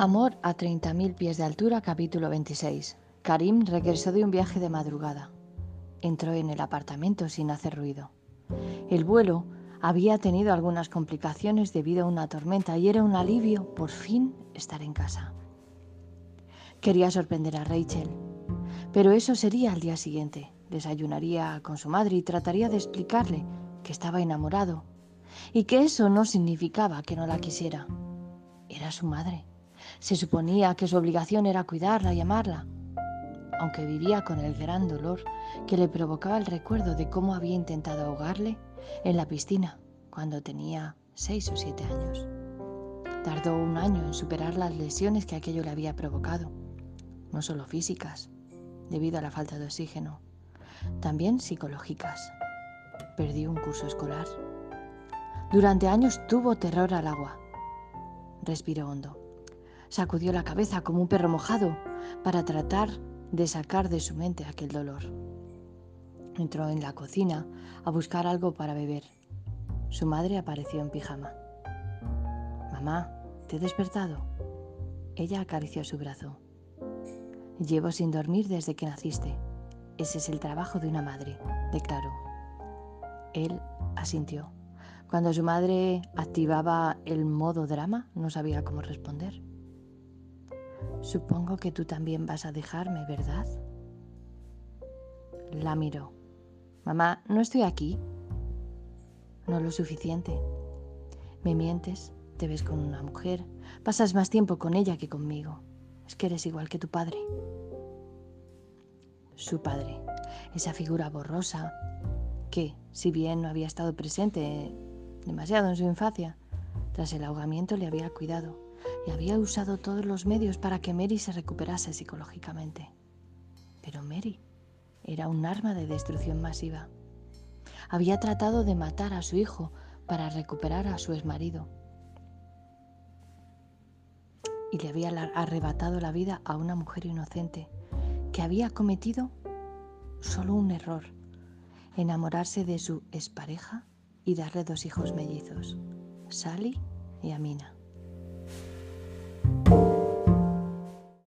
Amor a 30.000 pies de altura, capítulo 26. Karim regresó de un viaje de madrugada. Entró en el apartamento sin hacer ruido. El vuelo había tenido algunas complicaciones debido a una tormenta y era un alivio por fin estar en casa. Quería sorprender a Rachel, pero eso sería al día siguiente. Desayunaría con su madre y trataría de explicarle que estaba enamorado y que eso no significaba que no la quisiera. Era su madre. Se suponía que su obligación era cuidarla y amarla, aunque vivía con el gran dolor que le provocaba el recuerdo de cómo había intentado ahogarle en la piscina cuando tenía seis o siete años. Tardó un año en superar las lesiones que aquello le había provocado, no solo físicas, debido a la falta de oxígeno, también psicológicas. Perdió un curso escolar. Durante años tuvo terror al agua. Respiró hondo sacudió la cabeza como un perro mojado para tratar de sacar de su mente aquel dolor. Entró en la cocina a buscar algo para beber. Su madre apareció en pijama. Mamá, ¿te he despertado? Ella acarició su brazo. Llevo sin dormir desde que naciste. Ese es el trabajo de una madre, declaró. Él asintió. Cuando su madre activaba el modo drama, no sabía cómo responder. Supongo que tú también vas a dejarme, ¿verdad? La miró. Mamá, no estoy aquí. No lo suficiente. Me mientes, te ves con una mujer, pasas más tiempo con ella que conmigo. Es que eres igual que tu padre. Su padre, esa figura borrosa, que, si bien no había estado presente demasiado en su infancia, tras el ahogamiento le había cuidado y había usado todos los medios para que Mary se recuperase psicológicamente. Pero Mary era un arma de destrucción masiva. Había tratado de matar a su hijo para recuperar a su exmarido y le había arrebatado la vida a una mujer inocente que había cometido solo un error, enamorarse de su expareja y darle dos hijos mellizos, Sally y Amina.